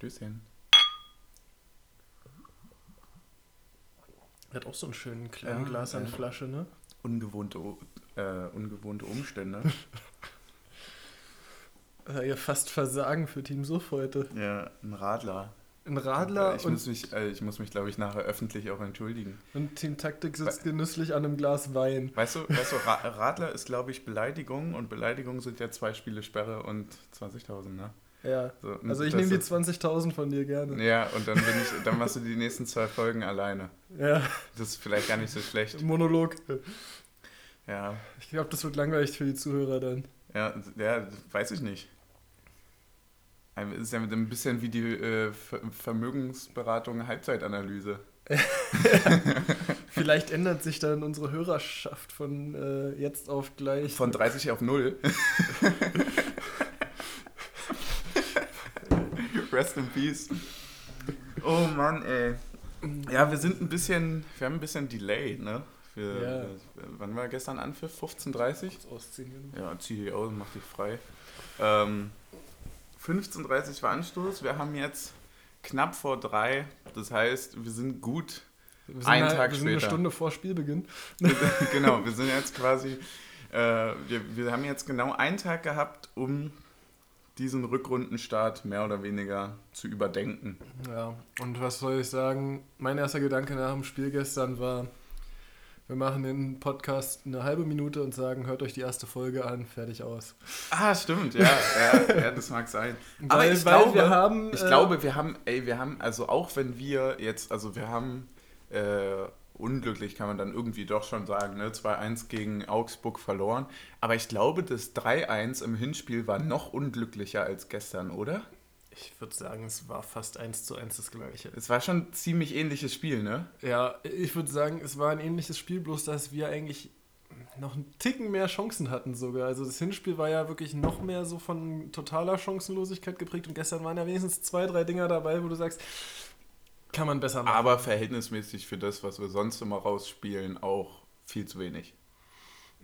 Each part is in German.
Stößchen. Er hat auch so einen schönen kleinen Ja, Glas an ja. Flasche, ne? Ungewohnte, äh, ungewohnte Umstände. Äh, ja, fast Versagen für Team Suff heute. ja, ein Radler. Ein Radler ich, und, muss mich, äh, ich muss mich, glaube ich, nachher öffentlich auch entschuldigen. und Team Taktik sitzt genüsslich an einem Glas Wein. Weißt du, weißt du Ra Radler ist, glaube ich, Beleidigung und Beleidigung sind ja zwei Spiele Sperre und 20.000, ne? Ja. So, Also ich das nehme die ist- 20.000 von dir gerne. Ja, und dann bin ich, dann machst du die nächsten zwei Folgen alleine. Ja, Das ist vielleicht gar nicht so schlecht. Monolog. Ja, Ich glaube, das wird langweilig für die Zuhörer dann. ja, ja, weiß ich nicht. Ein- Ist ja ein bisschen wie die äh, Ver Vermögensberatung Halbzeitanalyse. Vielleicht ändert sich dann unsere Hörerschaft von äh, jetzt auf gleich. Von 30 auf 0. Rest in Peace. Oh Mann, ey. Ja, wir sind ein bisschen, wir haben ein bisschen Delay, ne? Wir, Ja. wann war gestern Anpfiff? 15.30 ausziehen. Ja, zieh dich aus und mach dich frei. Ähm, 15.30 war Anstoß. Wir haben jetzt knapp vor drei. Das heißt, wir sind gut. Wir Einen halt- Tag wir sind eine später. Stunde vor Spielbeginn. genau, wir sind jetzt quasi, äh, wir, wir haben jetzt genau einen Tag gehabt, um diesen Rückrundenstart mehr oder weniger zu überdenken. Ja, und was soll ich sagen? Mein erster Gedanke nach dem Spiel gestern war, wir machen den Podcast eine halbe Minute und sagen, hört euch die erste Folge an, fertig aus. Ah, stimmt, ja, ja, ja das mag sein. Aber Weil- ich weil glaube, wir haben, ich äh, glaube, wir haben, ey, wir haben, also auch wenn wir jetzt, also wir haben äh, unglücklich kann man dann irgendwie doch schon sagen, ne? 2-1 gegen Augsburg verloren. Aber ich glaube, das 3-1 im Hinspiel war noch unglücklicher als gestern, oder? Ich würde sagen, es war fast eins zu eins das gleiche. Es war schon ein ziemlich ähnliches Spiel, ne? Ja, ich würde sagen, es war ein ähnliches Spiel, bloß dass wir eigentlich noch einen Ticken mehr Chancen hatten sogar. Also das Hinspiel war ja wirklich noch mehr so von totaler Chancenlosigkeit geprägt und gestern waren ja wenigstens zwei, drei Dinger dabei, wo du sagst, kann man besser machen. Aber verhältnismäßig für das, was wir sonst immer rausspielen, auch viel zu wenig.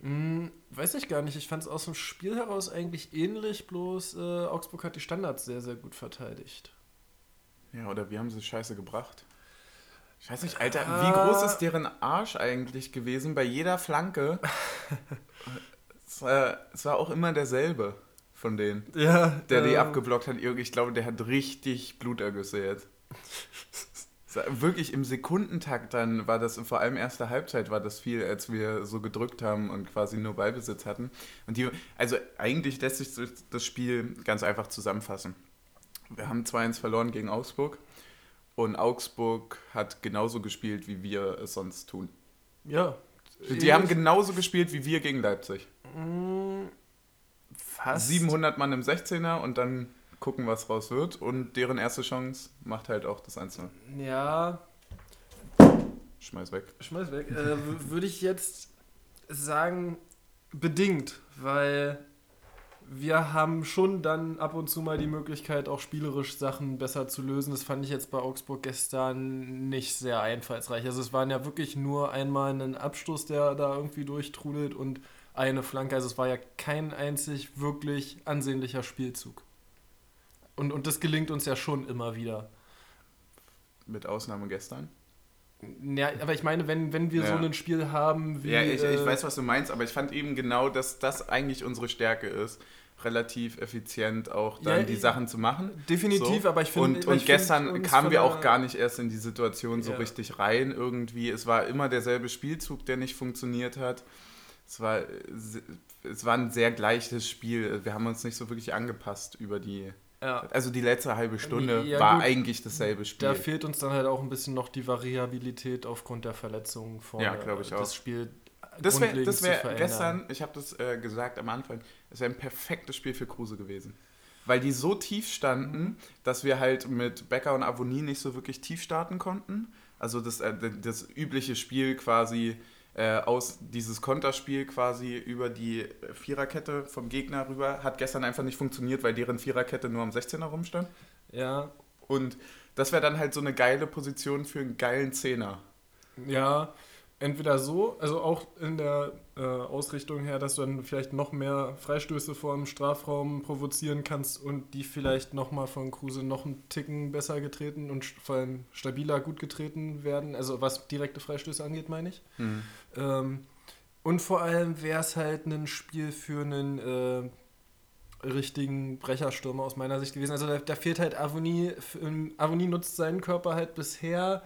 Hm, weiß ich gar nicht. Ich fand es aus dem Spiel heraus eigentlich ähnlich, bloß äh, Augsburg hat die Standards sehr, sehr gut verteidigt. Ja, oder wie haben sie Scheiße gebracht? Ich weiß nicht, Alter, Ah. wie groß ist deren Arsch eigentlich gewesen bei jeder Flanke? es, war, es war auch immer derselbe von denen, Ja, der die ähm, abgeblockt hat. Ich glaube, der hat richtig Blutergüsse jetzt. Wirklich im Sekundentakt dann war das, vor allem erste Halbzeit war das viel, als wir so gedrückt haben und quasi nur Ballbesitz hatten. Und die, also eigentlich lässt sich das Spiel ganz einfach zusammenfassen. Wir haben 2-1 verloren gegen Augsburg und Augsburg hat genauso gespielt, wie wir es sonst tun. Ja. Die haben genauso gespielt wie wir gegen Leipzig. Hm, fast. 700 Mann im 16er und dann gucken, was raus wird. Und deren erste Chance macht halt auch das 1 Ja, Schmeiß weg. schmeiß weg. Äh, Würde ich jetzt sagen, bedingt, weil wir haben schon dann ab und zu mal die Möglichkeit, auch spielerisch Sachen besser zu lösen. Das fand ich jetzt bei Augsburg gestern nicht sehr einfallsreich. Also es waren ja wirklich nur einmal ein Abstoß, der da irgendwie durchtrudelt und eine Flanke. Also es war ja kein einzig wirklich ansehnlicher Spielzug. Und, und das gelingt uns ja schon immer wieder. Mit Ausnahme gestern. Ja, aber ich meine, wenn, wenn wir so Ja. ein Spiel haben wie. ja, ich, ich äh, weiß, was du meinst, aber ich fand eben genau, dass das eigentlich unsere Stärke ist. Relativ effizient auch dann Ja, die ich- Sachen zu machen. Definitiv, So. aber ich finde. Und, und gestern kamen wir auch gar nicht erst in die Situation so Ja. richtig rein irgendwie. Es war immer derselbe Spielzug, der nicht funktioniert hat. Es war, äh, es war ein sehr gleiches Spiel. Wir haben uns nicht so wirklich angepasst über die. Ja, Also die letzte halbe Stunde Ja, war gut. eigentlich dasselbe Spiel. da fehlt uns dann halt auch ein bisschen noch die Variabilität aufgrund der Verletzungen vorne. Ja, glaub ich auch. Das Spiel. Das wäre das wär gestern, ich habe das äh, gesagt am Anfang, es wäre ein perfektes Spiel für Kruse gewesen. Weil die so tief standen, dass wir halt mit Becker und Avonie nicht so wirklich tief starten konnten. Also das, äh, das übliche Spiel quasi äh, aus dieses Konterspiel quasi über die Viererkette vom Gegner rüber hat gestern einfach nicht funktioniert, weil deren Viererkette nur am 16er rumstand. Ja, Und das wäre dann halt so eine geile Position für einen geilen Zehner. ja. Entweder so, also auch in der äh, Ausrichtung her, dass du dann vielleicht noch mehr Freistöße vor dem Strafraum provozieren kannst und die vielleicht nochmal von Kruse noch einen Ticken besser getreten und vor allem stabiler gut getreten werden, also was direkte Freistöße angeht, meine ich. Mhm. Ähm, und vor allem wäre es halt ein Spiel für einen äh, richtigen Brecherstürmer aus meiner Sicht gewesen. Also da, da fehlt halt Avonie. Avonie nutzt seinen Körper halt bisher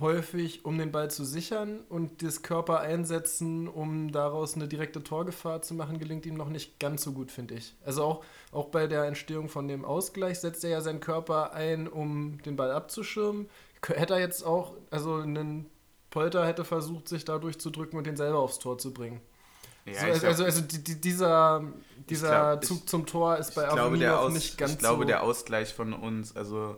häufig, um den Ball zu sichern und das Körper einsetzen, um daraus eine direkte Torgefahr zu machen, gelingt ihm noch nicht ganz so gut, finde ich. Also auch, auch bei der Entstehung von dem Ausgleich setzt er ja seinen Körper ein, um den Ball abzuschirmen. Hätte er jetzt auch, also einen Polter hätte versucht, sich da durchzudrücken und den selber aufs Tor zu bringen. Ja, so, also, also, also die, dieser, dieser glaub, Zug ich, zum Tor ist bei Avonie noch nicht ganz so. Ich glaube, so der Ausgleich von uns, also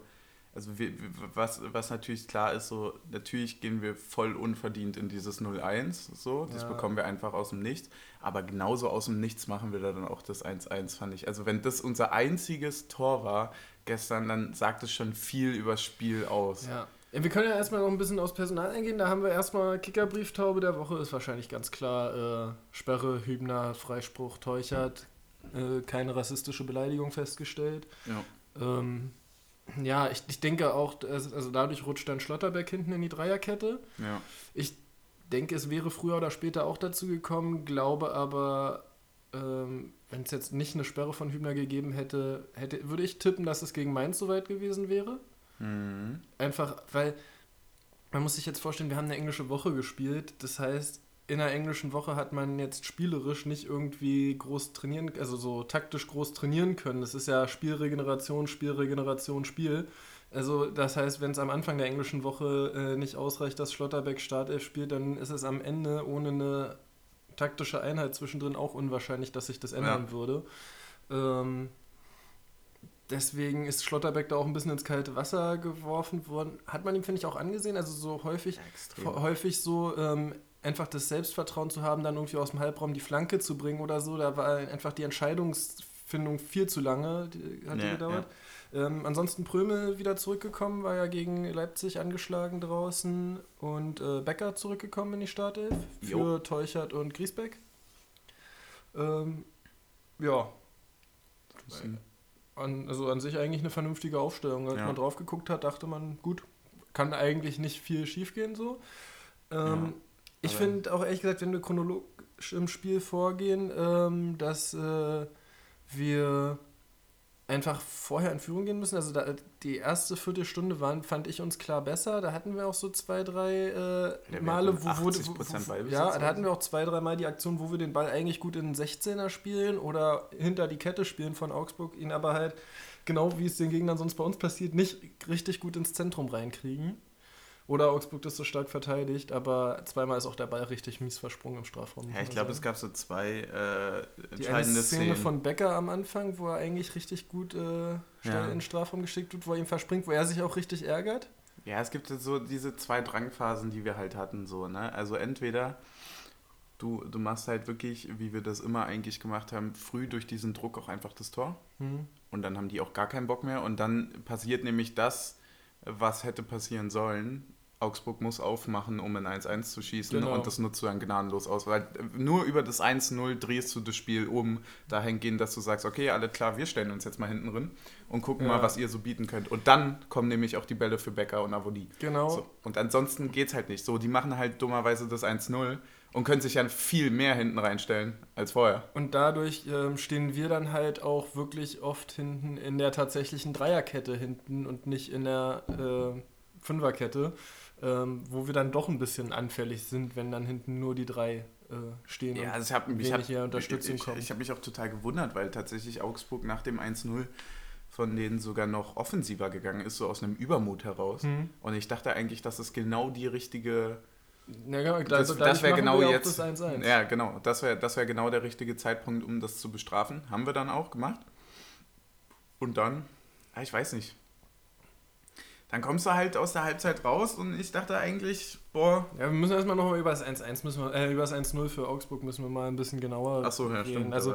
also wir, was, was natürlich klar ist, so natürlich gehen wir voll unverdient in dieses 0-1, so, das ja. bekommen wir einfach aus dem Nichts, aber genauso aus dem Nichts machen wir da dann auch das 1-1, fand ich. Also wenn das unser einziges Tor war gestern, dann sagt es schon viel übers Spiel aus. Ja. ja wir können ja erstmal noch ein bisschen aufs Personal eingehen, da haben wir erstmal Kickerbrieftaube der Woche, ist wahrscheinlich ganz klar, äh, Sperre, Hübner, Freispruch, Teuchert, äh, keine rassistische Beleidigung festgestellt. Ja. Ähm, ja, ich, ich denke auch, also dadurch rutscht dann Schlotterbeck hinten in die Dreierkette. Ja. Ich denke, es wäre früher oder später auch dazu gekommen, glaube aber, ähm, wenn es jetzt nicht eine Sperre von Hübner gegeben hätte, hätte, würde ich tippen, dass es gegen Mainz soweit gewesen wäre. Mhm. Einfach, weil man muss sich jetzt vorstellen, wir haben eine englische Woche gespielt. Das heißt, in der englischen Woche hat man jetzt spielerisch nicht irgendwie groß trainieren, also so taktisch groß trainieren können. Das ist ja Spielregeneration, Spielregeneration, Spiel. Also das heißt, wenn es am Anfang der englischen Woche äh, nicht ausreicht, dass Schlotterbeck Startelf spielt, dann ist es am Ende ohne eine taktische Einheit zwischendrin auch unwahrscheinlich, dass sich das ändern ja. würde. Ähm, deswegen ist Schlotterbeck da auch ein bisschen ins kalte Wasser geworfen worden. Hat man ihm, finde ich, auch angesehen. Also so häufig, häufig so ähm, einfach das Selbstvertrauen zu haben, dann irgendwie aus dem Halbraum die Flanke zu bringen oder so. Da war einfach die Entscheidungsfindung viel zu lange, die, hat ja, die gedauert. Ja. Ähm, ansonsten Prömel wieder zurückgekommen, war ja gegen Leipzig angeschlagen draußen und äh, Becker zurückgekommen in die Startelf für jo. Teuchert und Griesbeck. Ähm, ja. An, also an sich eigentlich eine vernünftige Aufstellung. Als ja. man drauf geguckt hat, dachte man, gut, kann eigentlich nicht viel schiefgehen so. Ähm, ich finde auch ehrlich gesagt, wenn wir chronologisch im Spiel vorgehen, ähm, dass äh, wir einfach vorher in Führung gehen müssen. Also da, die erste Viertelstunde waren, fand ich uns klar besser. Da hatten wir auch so zwei, drei äh, Male, wo, wo ja, da hatten wir auch zwei, drei Mal die Aktion, wo wir den Ball eigentlich gut in den 16er spielen oder hinter die Kette spielen von Augsburg, ihn aber halt genau wie es den Gegnern sonst bei uns passiert, nicht richtig gut ins Zentrum reinkriegen. Oder Augsburg das so stark verteidigt, aber zweimal ist auch der Ball richtig mies versprungen im Strafraum. Ja, ich glaube, es gab so zwei äh, entscheidende Die eine Szene Szenen. von Becker am Anfang, wo er eigentlich richtig gut äh, schnell ja. in den Strafraum geschickt wird, wo er ihm verspringt, wo er sich auch richtig ärgert. Ja, es gibt so diese zwei Drangphasen, die wir halt hatten, so, ne? Also entweder du, du machst halt wirklich, wie wir das immer eigentlich gemacht haben, früh durch diesen Druck auch einfach das Tor. Mhm. Und dann haben die auch gar keinen Bock mehr. Und dann passiert nämlich das, was hätte passieren sollen. Augsburg muss aufmachen, um ein 1-1 zu schießen genau. und das nutzt du dann gnadenlos aus. Weil nur über das 1-0 drehst du das Spiel um, dahingehend, dass du sagst, okay, alles klar, wir stellen uns jetzt mal hinten drin und gucken ja. mal, was ihr so bieten könnt. Und dann kommen nämlich auch die Bälle für Becker und Avoni. Genau. So. Und ansonsten geht es halt nicht so. Die machen halt dummerweise das 1-0 und können sich ja viel mehr hinten reinstellen als vorher. Und dadurch ähm, stehen wir dann halt auch wirklich oft hinten in der tatsächlichen Dreierkette hinten und nicht in der äh, Fünferkette ähm, wo wir dann doch ein bisschen anfällig sind, wenn dann hinten nur die drei äh, stehen ja, also ich hab, ich hab, Unterstützung ich, kommt. Ich habe mich auch total gewundert, weil tatsächlich Augsburg nach dem 1-0 von denen sogar noch offensiver gegangen ist, so aus einem Übermut heraus. Mhm. Und ich dachte eigentlich, dass es genau die richtige... Ja, genau, das, das, das wäre genau jetzt. Das 1 -1. Ja, genau. Das wäre das wär genau der richtige Zeitpunkt, um das zu bestrafen. Haben wir dann auch gemacht. Und dann, ich weiß nicht, dann kommst du halt aus der Halbzeit raus und ich dachte eigentlich, boah. Ja, wir müssen erstmal nochmal über das 1-1 müssen wir, äh, über das 1-0 für Augsburg müssen wir mal ein bisschen genauer Ach so, ja, reden. stimmt. Also,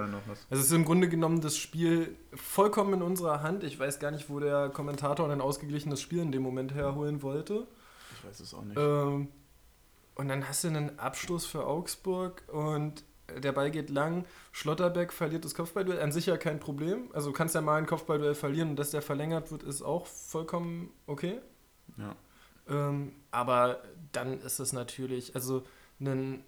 es ist im Grunde genommen das Spiel vollkommen in unserer Hand. Ich weiß gar nicht, wo der Kommentator ein ausgeglichenes Spiel in dem Moment herholen wollte. Ich weiß es auch nicht. Ähm, Und dann hast du einen Abstoß für Augsburg und der Ball geht lang. Schlotterbeck verliert das Kopfballduell. An sich ja kein Problem. Also du kannst ja mal ein Kopfballduell verlieren und dass der verlängert wird, ist auch vollkommen okay. Ja. Ähm, aber dann ist es natürlich, also ein,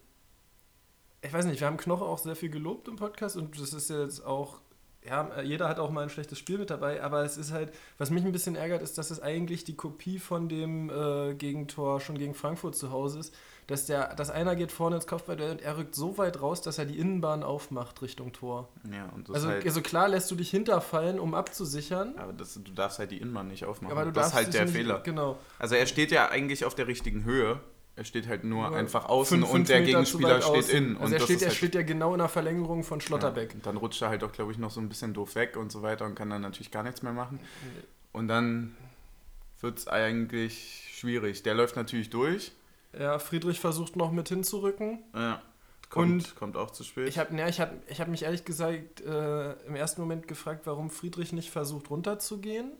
ich weiß nicht, wir haben Knoche auch sehr viel gelobt im Podcast und das ist jetzt auch, ja, jeder hat auch mal ein schlechtes Spiel mit dabei, aber es ist halt, was mich ein bisschen ärgert, ist, dass es eigentlich die Kopie von dem äh, Gegentor schon gegen Frankfurt zu Hause ist, dass der, dass einer geht vorne ins Kopfball und er rückt so weit raus, dass er die Innenbahn aufmacht Richtung Tor. Ja, und das Also, halt, also klar lässt du dich hinterfallen, um abzusichern. aber das, du darfst halt die Innenbahn nicht aufmachen. Aber du das ist halt der nicht, Fehler. Genau. Also er steht ja eigentlich auf der richtigen Höhe. Er steht halt nur Nur einfach außen Fünf- und fünf der Meter Gegenspieler steht außen. innen. Also und er steht, er halt, steht ja genau in der Verlängerung von Schlotterbeck. Ja, und dann rutscht er halt auch, glaube ich, noch so ein bisschen doof weg und so weiter und kann dann natürlich gar nichts mehr machen. Und dann wird es eigentlich schwierig. Der läuft natürlich durch. Ja, Friedrich versucht noch mit hinzurücken. Ja. Kommt, Und kommt auch zu spät. Ich habe ne, ich hab, ich hab mich ehrlich gesagt äh, im ersten Moment gefragt, warum Friedrich nicht versucht runterzugehen,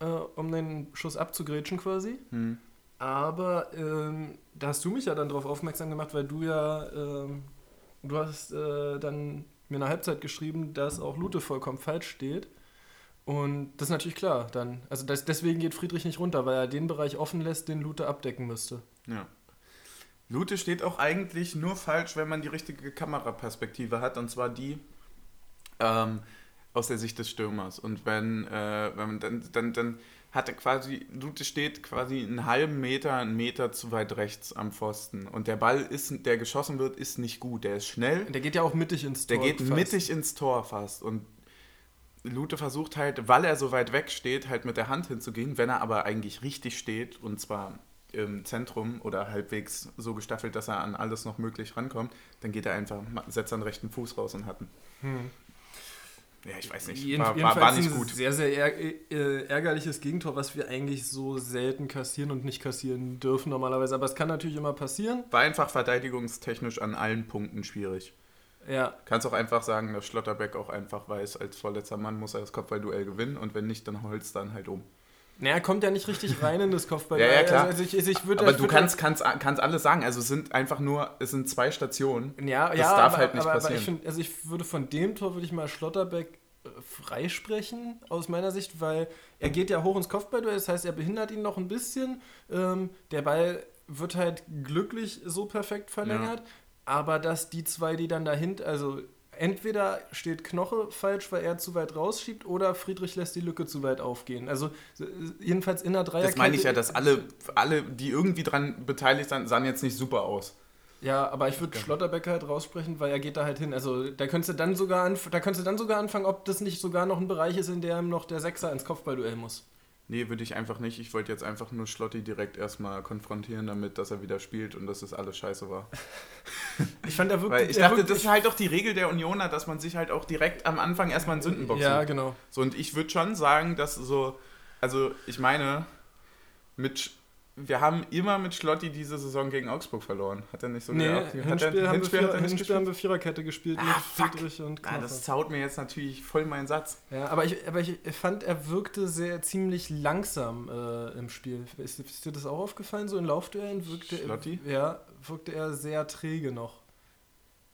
äh, um den Schuss abzugrätschen quasi. hm. Aber ähm, da hast du mich ja dann darauf aufmerksam gemacht, weil du ja, ähm, du hast äh, dann mir in der Halbzeit geschrieben, dass auch Lute vollkommen falsch steht. Und das ist natürlich klar dann. Also das, deswegen geht Friedrich nicht runter, weil er den Bereich offen lässt, den Lute abdecken müsste. Ja. Lute steht auch eigentlich nur falsch, wenn man die richtige Kameraperspektive hat, und zwar die ähm, aus der Sicht des Stürmers. Und wenn, äh, wenn man dann, dann, dann hat er quasi, Lute steht quasi einen halben Meter, einen Meter zu weit rechts am Pfosten. Und der Ball, ist, der geschossen wird, ist nicht gut. Der ist schnell, Der geht ja auch mittig ins Tor. der geht fast. mittig ins Tor fast. Und Lute versucht halt, weil er so weit weg steht, halt mit der Hand hinzugehen. Wenn er aber eigentlich richtig steht, und zwar im Zentrum oder halbwegs so gestaffelt, dass er an alles noch möglich rankommt, dann geht er einfach, setzt seinen rechten Fuß raus und hat ihn. Hm. Ja, ich weiß nicht. War, war, war nicht ein gut. sehr, sehr äh, ärgerliches Gegentor, was wir eigentlich so selten kassieren und nicht kassieren dürfen normalerweise. Aber es kann natürlich immer passieren. War einfach verteidigungstechnisch an allen Punkten schwierig. Ja, Kannst auch einfach sagen, dass Schlotterbeck auch einfach weiß, als vorletzter Mann muss er das Kopfballduell gewinnen und wenn nicht, dann holst dann halt um. Naja, kommt ja nicht richtig rein in das Kopfball. Ja, ja, klar. Also ich, ich würd, Aber du kannst, kannst, kannst alles sagen. Also es sind einfach nur, es sind zwei Stationen. Ja, das ja, darf aber, halt nicht aber, aber passieren. ich find, also ich würde von dem Tor würde ich mal Schlotterbeck äh, freisprechen aus meiner Sicht, weil er geht ja hoch ins Kopfballduell, das heißt, er behindert ihn noch ein bisschen. Ähm, der Ball wird halt glücklich so perfekt verlängert, aber dass die zwei, die dann dahinter, also entweder steht Knoche falsch, weil er zu weit rausschiebt, oder Friedrich lässt die Lücke zu weit aufgehen. Also jedenfalls in der Dreierkette. Das meine ich ja, dass alle, alle, die irgendwie dran beteiligt sind, sahen jetzt nicht super aus. Ja, aber ich würde Schlotterbeck halt raussprechen, weil er geht da halt hin. Also da könntest du dann sogar da könntest du dann sogar anfangen, ob das nicht sogar noch ein Bereich ist, in dem noch der Sechser ins Kopfballduell muss. Nee, würde ich einfach nicht. Ich wollte jetzt einfach nur Schlotti direkt erstmal konfrontieren, damit, dass er wieder spielt und dass es alles scheiße war. Ich fand er wirklich. Weil ich dachte, das ist halt auch die Regel der Unioner, dass man sich halt auch direkt am Anfang erstmal einen Sündenbock Ja, sucht. genau. So, und ich würde schon sagen, dass so, also ich meine, mit, wir haben immer mit Schlotti diese Saison gegen Augsburg verloren. Hat er nicht so Nee, gehabt? Hat er- Hinspiel, haben, Hinspiel wir Hinspiel haben gespielt? wir Viererkette gespielt Ah, mit. Friedrich und Ah, das zaut mir jetzt natürlich voll meinen Satz. ja, aber ich, aber ich fand, er wirkte sehr ziemlich langsam äh, im Spiel. Ist, ist dir das auch aufgefallen? So in Laufduellen wirkte Schlotti? er, ja, wirkte er sehr träge noch.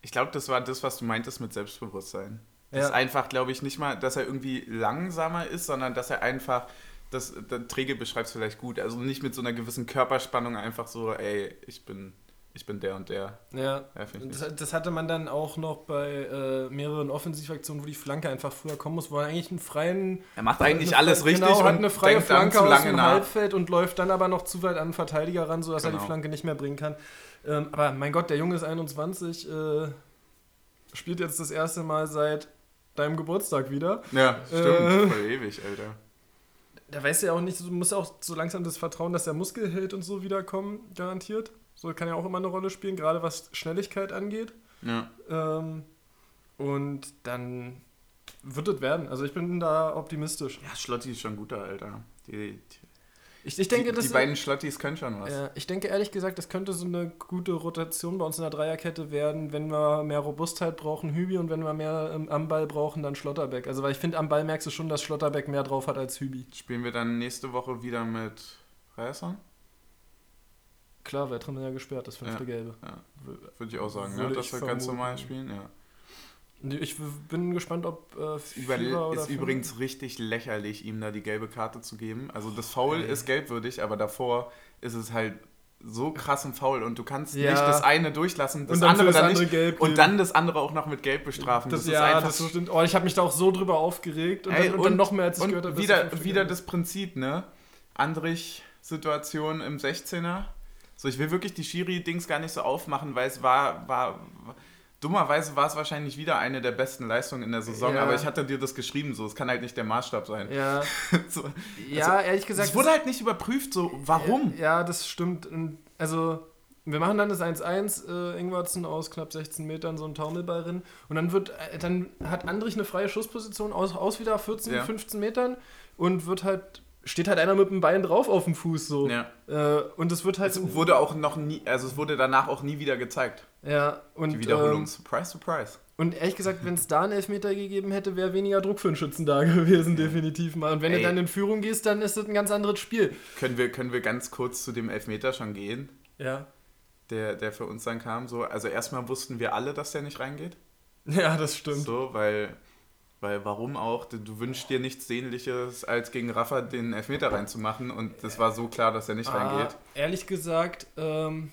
Ich glaube, das war das, was du meintest mit Selbstbewusstsein. Das Ja. ist einfach, glaube ich, nicht mal, dass er irgendwie langsamer ist, sondern dass er einfach, das, das Träge beschreibt es vielleicht gut, also nicht mit so einer gewissen Körperspannung einfach so, ey, ich bin, ich bin der und der. Ja, Ja, das, das hatte man dann auch noch bei äh, mehreren Offensivaktionen, wo die Flanke einfach früher kommen muss, wo er eigentlich einen freien. Er macht eigentlich alles richtig genau, hat und eine freie Flanke aus dem nach. Halbfeld und läuft dann aber noch zu weit an den Verteidiger ran, sodass er Genau. die Flanke nicht mehr bringen kann. Ähm, aber mein Gott, der Junge ist 21, äh, spielt jetzt das erste Mal seit deinem Geburtstag wieder. Ja, stimmt, Äh. voll ewig, Alter. Da weißt du ja auch nicht, du musst auch so langsam das Vertrauen, dass der Muskelheld und so wiederkommen, garantiert. So kann ja auch immer eine Rolle spielen, gerade was Schnelligkeit angeht. Ja. Ähm, und dann wird es werden. Also ich bin da optimistisch. ja, Schlotti ist schon ein guter, Alter. Die, die, Ich, ich denke, die, das die beiden Schlottis können schon was. ja, ich denke ehrlich gesagt, das könnte so eine gute Rotation bei uns in der Dreierkette werden, wenn wir mehr Robustheit brauchen, Hübi und wenn wir mehr ähm, am Ball brauchen, dann Schlotterbeck. Also weil ich finde, am Ball merkst du schon, dass Schlotterbeck mehr drauf hat als Hübi. Spielen wir dann nächste Woche wieder mit Reisson? Klar, wäre drin ja gesperrt, das fünfte Ja. Gelbe. Ja. Würde ich auch sagen, Würde ne? dass wir ganz normal spielen. Ja. Ich bin gespannt, ob äh, Über, ist übrigens richtig lächerlich, ihm da die gelbe Karte zu geben. Also das Foul Ey. ist gelbwürdig, aber davor ist es halt so krass ein Foul und du kannst Ja. nicht das eine durchlassen, das Und andere das dann andere nicht gelb und dann das andere auch noch mit gelb bestrafen. Das, Das, ja, ist einfach das stimmt. Oh, ich habe mich da auch so drüber aufgeregt und, Ey, dann, und, dann noch mehr, als ich und gehört habe. wieder, wieder das Prinzip, ne? Andrich-Situation im 16er. So, ich will wirklich die Schiri-Dings gar nicht so aufmachen, weil es war, war, war dummerweise war es wahrscheinlich wieder eine der besten Leistungen in der Saison, Ja. aber ich hatte dir das geschrieben, so, es kann halt nicht der Maßstab sein. Ja, so, ja ehrlich gesagt. es wurde halt nicht überprüft, so, warum? Ja, das stimmt. Also, wir machen dann das 1-1, äh, Ingwarzen aus knapp 16 Metern so einen Taumelball rein. Und dann wird, äh, dann hat Andrich eine freie Schussposition aus, aus wieder 14, Ja. 15 Metern und wird halt, steht halt einer mit dem Bein drauf auf dem Fuß so. Ja. Äh, und es wird halt. Es wurde auch noch nie, also es wurde danach auch nie wieder gezeigt. ja, und. Die Wiederholung. Ähm, surprise, surprise. und ehrlich gesagt, wenn es da einen Elfmeter gegeben hätte, wäre weniger Druck für einen Schützen da gewesen, definitiv mal. Und wenn Ey. du dann in Führung gehst, dann ist das ein ganz anderes Spiel. Können wir, können wir ganz kurz zu dem Elfmeter schon gehen, Ja. der, der für uns dann kam? So, also erstmal wussten wir alle, dass der nicht reingeht. Ja, das stimmt. So, weil, weil warum auch? Du, wünschst dir nichts Sehnliches, als gegen Rafa den Elfmeter reinzumachen und das war so klar, dass er nicht reingeht. Ah, ehrlich gesagt, ähm,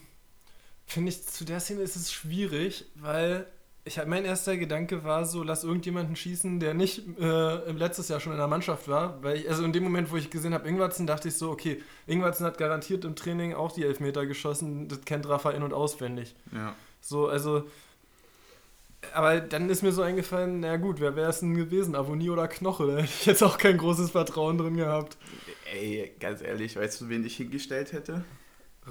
finde ich, zu der Szene ist es schwierig, weil ich, mein erster Gedanke war so, lass irgendjemanden schießen, der nicht äh, im letztes Jahr schon in der Mannschaft war. Weil ich, also in dem Moment, wo ich gesehen habe, Ingwarzen, dachte ich so, okay, Ingwarzen hat garantiert im Training auch die Elfmeter geschossen, das kennt Rafa in- und auswendig. Ja. So, also. Aber dann ist mir so eingefallen, na gut, wer wäre es denn gewesen? Avonie oder Knoche? Da hätte ich jetzt auch kein großes Vertrauen drin gehabt. Ey, ganz ehrlich, weißt du, wen ich hingestellt hätte?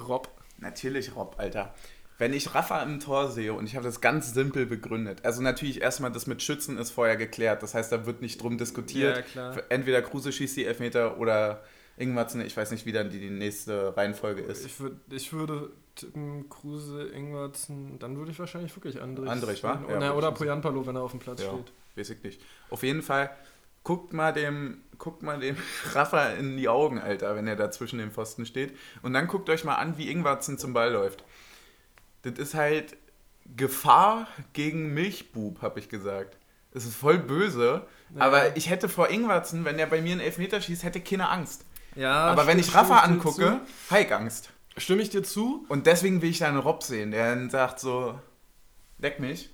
Rob. Natürlich Rob, Alter. Wenn ich Rafa im Tor sehe und ich habe das ganz simpel begründet, also natürlich erstmal das mit Schützen ist vorher geklärt, das heißt, da wird nicht drum diskutiert. Ja, klar. Entweder Kruse schießt die Elfmeter oder Ingwarzen, ich weiß nicht, wie dann die, die nächste Reihenfolge ist. Ich, würd, ich würde tippen, Kruse, Ingwarzen, dann würde ich wahrscheinlich wirklich Andrich. Andrich, wa? Oder, Ja, oder würde ich Poyanpalo, wenn er auf dem Platz Ja, steht. weiß ich nicht. Auf jeden Fall, guckt mal dem, guckt mal dem Rafa in die Augen, Alter, wenn er da zwischen den Pfosten steht. Und dann guckt euch mal an, wie Ingwarzen zum Ball läuft. Das ist halt Gefahr gegen Milchbub, habe ich gesagt. Das ist voll böse. Ja. Aber ich hätte vor Ingwarzen, wenn er bei mir einen Elfmeter schießt, hätte keine Angst. Ja, Aber wenn ich Rafa angucke, habe ich Angst. zu. Stimme ich dir zu? Und deswegen will ich da einen Rob sehen, der dann sagt so, leck mich,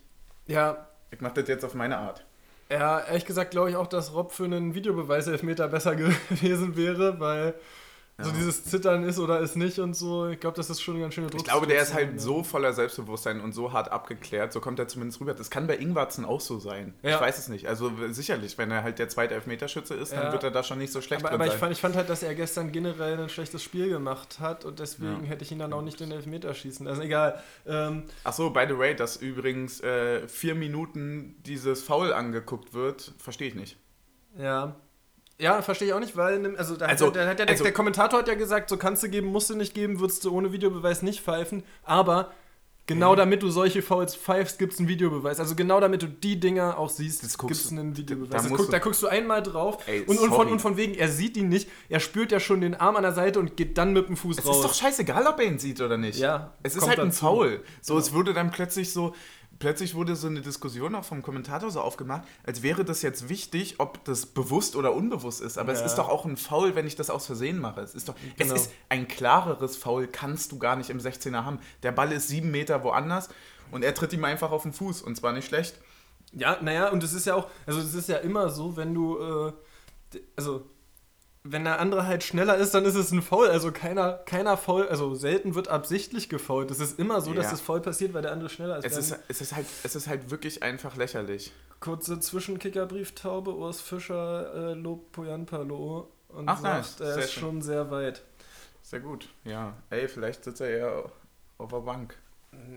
Ja. ich mache das jetzt auf meine Art. Ja, ehrlich gesagt glaube ich auch, dass Rob für einen Videobeweis-Elfmeter besser gewesen wäre, weil so Ja. dieses Zittern ist oder ist nicht und so. Ich glaube, das ist schon eine ganz schöne Druck. Ich glaube, der ist halt so voller Selbstbewusstsein und so hart abgeklärt, so kommt er zumindest rüber. Das kann bei Ingwarzen auch so sein. Ja. Ich weiß es nicht. Also sicherlich, wenn er halt der zweite Elfmeterschütze ist, dann Ja. wird er da schon nicht so schlecht Aber, aber ich, fand, ich fand halt, dass er gestern generell ein schlechtes Spiel gemacht hat und deswegen Ja. hätte ich ihn dann auch nicht den Elfmeter schießen. Also egal. Ähm, Ach so, by the way, dass übrigens äh, vier Minuten dieses Foul angeguckt wird, verstehe ich nicht. Ja. Ja, verstehe ich auch nicht, weil, also, da Also- hat, der, hat ja, also- der Kommentator hat ja gesagt, so kannst du geben, musst du nicht geben, würdest du ohne Videobeweis nicht pfeifen, aber genau Ja. damit du solche Fouls pfeifst, gibt es einen Videobeweis. Also genau damit du die Dinger auch siehst, gibt es einen Videobeweis. da guck, du- da guckst du einmal drauf Ey, und, und, von, und von wegen, er sieht ihn nicht, er spürt ja schon den Arm an der Seite und geht dann mit dem Fuß Es raus. ist doch scheißegal, ob er ihn sieht oder nicht. Ja, Es ist halt ein. Foul. So, Genau. es wurde dann plötzlich so, plötzlich wurde so eine Diskussion auch vom Kommentator so aufgemacht, als wäre das jetzt wichtig, ob das bewusst oder unbewusst ist. Aber es Ja. ist doch auch ein Foul, wenn ich das aus Versehen mache. Es ist doch, Genau. es ist ein klareres Foul, kannst du gar nicht im 16er haben. Der Ball ist sieben Meter woanders und er tritt ihm einfach auf den Fuß und zwar nicht schlecht. Ja, naja, und es ist ja auch, also es ist ja immer so, wenn du, äh, also wenn der andere halt schneller ist, dann ist es ein Foul. Also keiner, keiner Foul, also selten wird absichtlich gefoult. Es ist immer so, dass Ja. das Foul passiert, weil der andere schneller ist. Es ist, es, ist halt, es ist halt wirklich einfach lächerlich. kurze Zwischenkickerbrieftaube, Urs Fischer äh, lobt Poyanpalo und Ach, sagt, nice. er ist schön. schon sehr weit. Sehr gut. Ja, ey, vielleicht sitzt er ja auf der Bank.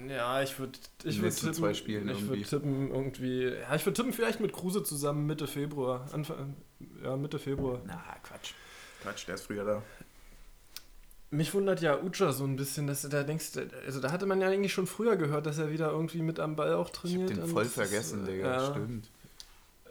Ja, ich würde ich würd tippen, zwei Spielen ich würde irgendwie. tippen irgendwie, ja, ich würde tippen vielleicht mit Kruse zusammen Mitte Februar, Anfang, ja, Mitte Februar. Na, Quatsch. Quatsch, der ist früher da. Mich wundert ja Ucha so ein bisschen, dass du da denkst, also da hatte man ja eigentlich schon früher gehört, dass er wieder irgendwie mit am Ball auch Ich trainiert. hab den voll ist, vergessen, äh, Digga. Ja. Stimmt.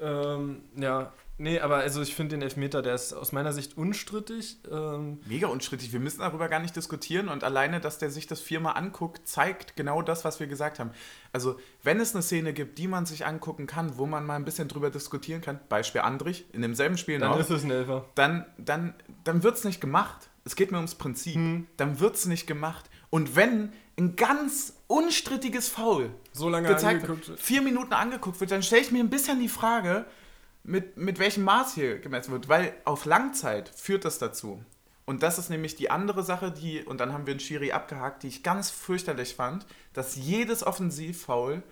Ähm, ja, nee, aber also ich finde den Elfmeter, der ist aus meiner Sicht unstrittig. Ähm, Mega unstrittig. Wir müssen darüber gar nicht diskutieren und alleine, dass der sich das viermal anguckt, zeigt genau das, was wir gesagt haben. Also, wenn es eine Szene gibt, die man sich angucken kann, wo man mal ein bisschen drüber diskutieren kann, Beispiel Andrich, in demselben Spiel dann noch, ist es ein Elfer. dann, dann, dann wird es nicht gemacht. Es geht mir ums Prinzip. Hm. Dann wird es nicht gemacht. Und wenn ein ganz unstrittiges Foul So lange gezeigt angeguckt. wird, vier Minuten angeguckt wird, dann stelle ich mir ein bisschen die Frage, mit, mit welchem Maß hier gemessen wird. Weil auf Langzeit führt das dazu. Und das ist nämlich die andere Sache, die, und dann haben wir einen Schiri abgehakt, die ich ganz fürchterlich fand, dass jedes Offensivfoul,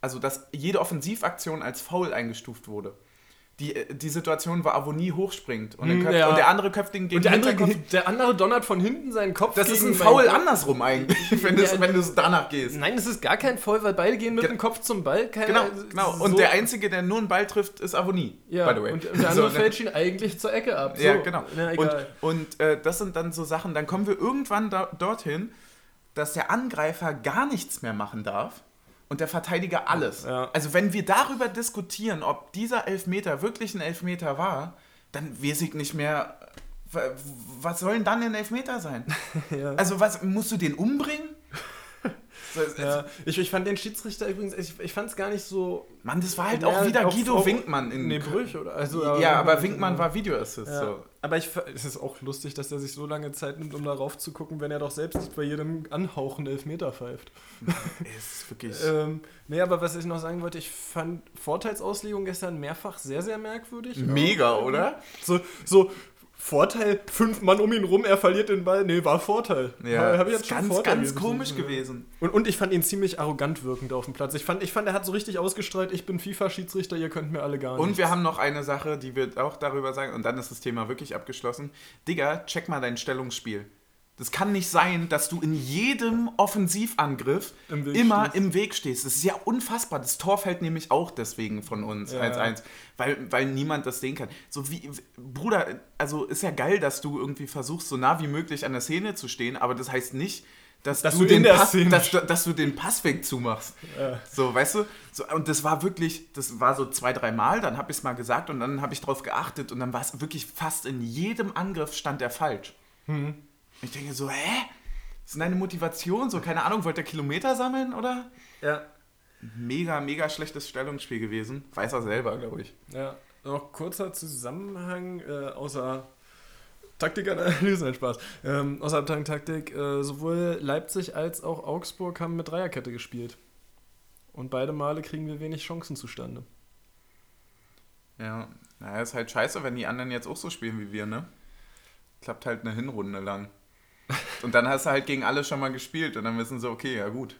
also dass jede Offensivaktion als Foul eingestuft wurde. Die, die Situation, wo Avonie hochspringt und, der, köpft, ja. und der andere köpft ihn gegen Und der den andere, Hinterkopf. der andere donnert von hinten seinen Kopf Das ist ein Foul andersrum eigentlich, wenn du Ja, wenn du danach gehst. Nein, es ist gar kein Foul, weil beide gehen mit Ge- dem Kopf zum Ball. Keiner, Genau, genau. Und so- der Einzige, der nur einen Ball trifft, ist Avonie, ja, by the way. Und der andere So, ne? fällt ihn eigentlich zur Ecke ab. So. Ja, genau. Na, und und äh, das sind dann so Sachen, dann kommen wir irgendwann da, dorthin, dass der Angreifer gar nichts mehr machen darf und der Verteidiger alles. Ja. Also wenn wir darüber diskutieren, ob dieser Elfmeter wirklich ein Elfmeter war, dann weiß ich nicht mehr, was soll denn dann ein Elfmeter sein? ja. Also was, musst du den umbringen? Ja. Ich, ich fand den Schiedsrichter übrigens, ich, ich fand es gar nicht so. Mann, das war halt Ja, auch wieder auf- Guido auf- Winkmann in Nee, Brüch, oder? Also, Ja, aber Winkmann war Videoassist. Ja. So. Aber ich, es ist auch lustig, dass er sich so lange Zeit nimmt, um darauf zu gucken, wenn er doch selbst bei jedem Anhauchen Elfmeter pfeift. Es ist wirklich. Ähm, nee, aber was ich noch sagen wollte, ich fand Vorteilsauslegung gestern mehrfach sehr, sehr merkwürdig. Mega, oder? So, so Vorteil, fünf Mann um ihn rum, er verliert den Ball. Nee, war Vorteil. Ja, Hab ich ist jetzt ganz, Vorteil ganz gesehen. komisch gewesen. Und, und ich fand ihn ziemlich arrogant wirkend auf dem Platz. Ich fand, ich fand, er hat so richtig ausgestrahlt, ich bin FIFA-Schiedsrichter, ihr könnt mir alle gar nicht. Und wir haben noch eine Sache, die wir auch darüber sagen, und dann ist das Thema wirklich abgeschlossen. Digga, check mal dein Stellungsspiel. Das kann nicht sein, dass du in jedem Offensivangriff Im immer stehst. im Weg stehst. Das ist ja unfassbar. Das Tor fällt nämlich auch deswegen von uns Ja. 1-1, weil, weil niemand das sehen kann. So wie, Bruder, also ist ja geil, dass du irgendwie versuchst, so nah wie möglich an der Szene zu stehen, aber das heißt nicht, dass, Dass du, den Pass, dass, dass du den Passweg zumachst. Ja. So, weißt du? So, und das war wirklich, das war so zwei, drei Mal, dann habe ich es mal gesagt und dann habe ich drauf geachtet und dann war es wirklich fast in jedem Angriff stand er falsch. Mhm. Ich denke so, hä? Was ist deine Motivation? So, keine Ahnung, wollt ihr Kilometer sammeln oder? Ja. Mega, mega schlechtes Stellungsspiel gewesen. Weiß er selber, glaube ich. Ja, noch kurzer Zusammenhang, äh, außer Taktikanalyse, nein, Spaß. Ähm, außer Taktik, äh, sowohl Leipzig als auch Augsburg haben mit Dreierkette gespielt. Und beide Male kriegen wir wenig Chancen zustande. Ja, naja, ist halt scheiße, wenn die anderen jetzt auch so spielen wie wir, ne? Klappt halt eine Hinrunde lang. Und dann hast du halt gegen alle schon mal gespielt und dann wissen sie, okay, ja gut.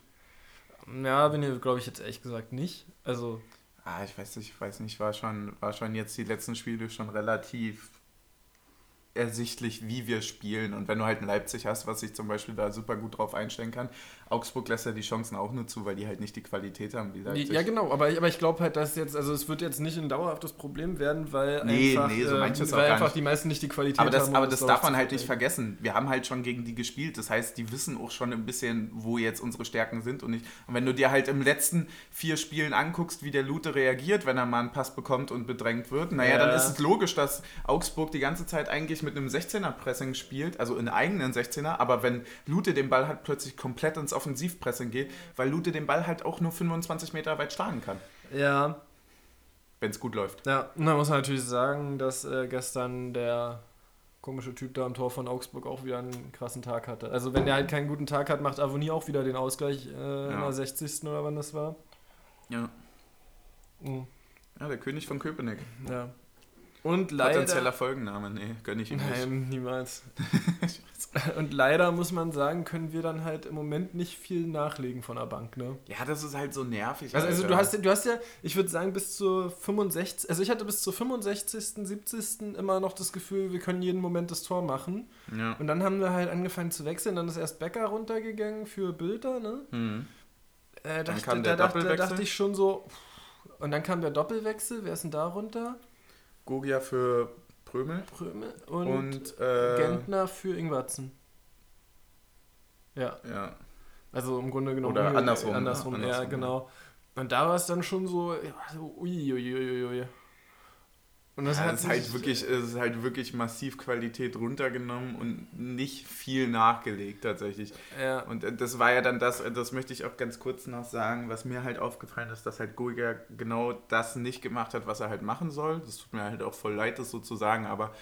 Ja, bin ich, glaube ich, jetzt ehrlich gesagt nicht. Also, Ah, ich weiß nicht, ich weiß nicht, war schon, war schon jetzt die letzten Spiele schon relativ ersichtlich, wie wir spielen. Und wenn du halt einen Leipzig hast, was sich zum Beispiel da super gut drauf einstellen kann, Augsburg lässt ja die Chancen auch nur zu, weil die halt nicht die Qualität haben wie Leipzig. ja, genau, aber, aber ich glaube halt, dass jetzt, also es wird jetzt nicht ein dauerhautes Problem werden, weil Nee, einfach, nee, so äh, weil einfach die meisten nicht die Qualität Aber das, haben. aber das darauf darf man halt nicht vergessen. Wir haben halt schon gegen die gespielt. Das heißt, die wissen auch schon ein bisschen, wo jetzt unsere Stärken sind und nicht. Und wenn du dir halt im letzten vier Spielen anguckst, wie der Lute reagiert, wenn er mal einen Pass bekommt und bedrängt wird, naja, Ja. dann ist es logisch, dass Augsburg die ganze Zeit eigentlich mit einem 16er-Pressing spielt, also in eigenen 16er, aber wenn Lute den Ball halt plötzlich komplett ins Offensivpressing geht, weil Lute den Ball halt auch nur 25 Meter weit schlagen kann, Ja, wenn es gut läuft. Ja, und dann muss man natürlich sagen, dass äh, gestern der komische Typ da am Tor von Augsburg auch wieder einen krassen Tag hatte. Also wenn der halt keinen guten Tag hat, macht Avonie auch wieder den Ausgleich äh, in der 60. oder wann das war. Ja. Mhm. ja, der König von Köpenick. Ja. Und leider... Potenzieller Folgenname, nee, gönn ich ihm nicht. Nein, niemals. Und leider muss man sagen, können wir dann halt im Moment nicht viel nachlegen von der Bank, ne? Ja, das ist halt so nervig. Also, also du hast, ja- du hast ja, ich würde sagen, bis zur 65, also ich hatte bis zur 65., 70. immer noch das Gefühl, wir können jeden Moment das Tor machen. Ja. Und dann haben wir halt angefangen zu wechseln, dann ist erst Becker runtergegangen für Bilder, ne? Hm. Äh, dachte, kam der da, dachte, dachte ich schon so, und dann kam der Doppelwechsel, wer ist denn da runter? Gogia für Prömel Prömel und, und, äh, Gentner für Ingwarzen. Ja, Ja. also im Grunde genommen. Oder umge- andersrum, Andersrum, ja, ja, andersrum, genau. Und da war es dann schon so, ja, so ui, ui, ui, ui, ui. Und das ja, hat ist halt wirklich, es ist halt wirklich massiv Qualität runtergenommen und nicht viel nachgelegt tatsächlich. Ja. Und äh, das war ja dann das, das möchte ich auch ganz kurz noch sagen, was mir halt aufgefallen ist, dass halt Goiger genau das nicht gemacht hat, was er halt machen soll. Das tut mir halt auch voll leid, das so zu sagen, aber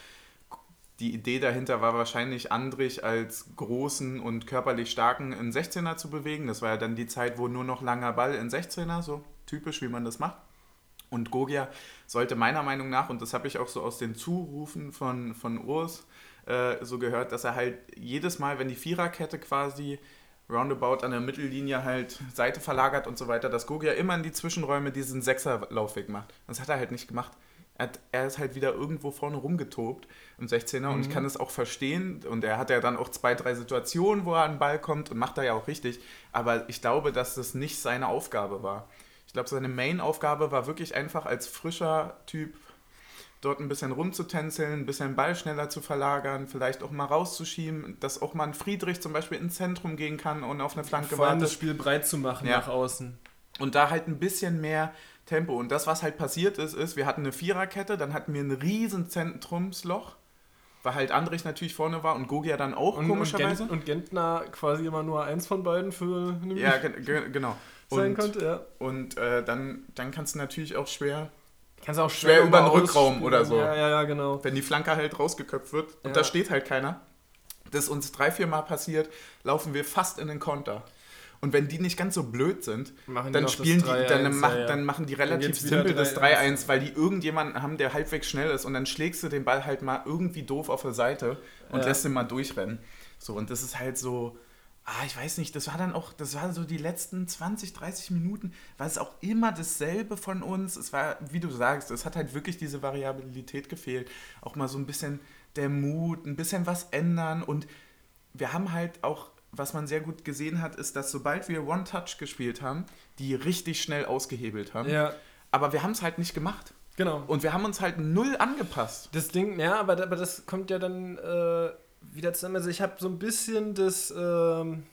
die Idee dahinter war wahrscheinlich, Andrich als großen und körperlich starken in 16er zu bewegen. Das war ja dann die Zeit, wo nur noch langer Ball in 16er, so typisch, wie man das macht. Und Gogia sollte meiner Meinung nach, und das habe ich auch so aus den Zurufen von, von Urs äh, so gehört, dass er halt jedes Mal, wenn die Viererkette quasi roundabout an der Mittellinie halt Seite verlagert und so weiter, dass Gogia immer in die Zwischenräume diesen Sechserlaufweg macht. Das hat er halt nicht gemacht. Er, hat, er ist halt wieder irgendwo vorne rumgetobt im 16er mhm. und ich mhm. kann es auch verstehen. Und er hat ja dann auch zwei, drei Situationen, wo er an den Ball kommt und macht da ja auch richtig. Aber ich glaube, dass das nicht seine Aufgabe war. Ich glaube, seine Main-Aufgabe war wirklich einfach als frischer Typ dort ein bisschen rumzutänzeln, ein bisschen Ball schneller zu verlagern, vielleicht auch mal rauszuschieben, dass auch mal ein Friedrich zum Beispiel ins Zentrum gehen kann und auf eine Flanke Vor allem das Spiel breit zu machen ja. nach außen. Und da halt ein bisschen mehr Tempo. Und das, was halt passiert ist, ist, wir hatten eine Viererkette, dann hatten wir ein riesen Zentrumsloch, weil halt Andrich natürlich vorne war und Gogia dann auch, und, komischerweise. Und, Gentner quasi immer nur eins von beiden für eine Ja, genau sein und, konnte, ja. Und äh, dann, dann kannst du natürlich auch schwer. Kannst auch schwer, schwer über den Rückraum oder so. Ja, ja, ja, genau. Wenn die Flanke halt rausgeköpft wird und ja. da steht halt keiner. Das ist uns drei, vier Mal passiert, laufen wir fast in den Konter. Und wenn die nicht ganz so blöd sind, machen dann spielen die, dann, mach, ja, ja. dann machen die relativ simpel das 3-1, weil die irgendjemanden haben, der halbwegs schnell ist und dann schlägst du den Ball halt mal irgendwie doof auf der Seite und ja. lässt ihn mal durchrennen. So, und das ist halt so, ah, ich weiß nicht, das war dann auch, das war so die letzten 20, 30 Minuten, war es auch immer dasselbe von uns. Es war, wie du sagst, es hat halt wirklich diese Variabilität gefehlt. Auch mal so ein bisschen der Mut, ein bisschen was ändern und wir haben halt auch, was man sehr gut gesehen hat, ist, dass sobald wir One-Touch gespielt haben, die richtig schnell ausgehebelt haben. Ja. Aber wir haben es halt nicht gemacht. Genau. Und wir haben uns halt null angepasst. Das Ding, ja, aber, aber das kommt ja dann. Äh wieder zusammen. Also ich habe so ein bisschen das ähm,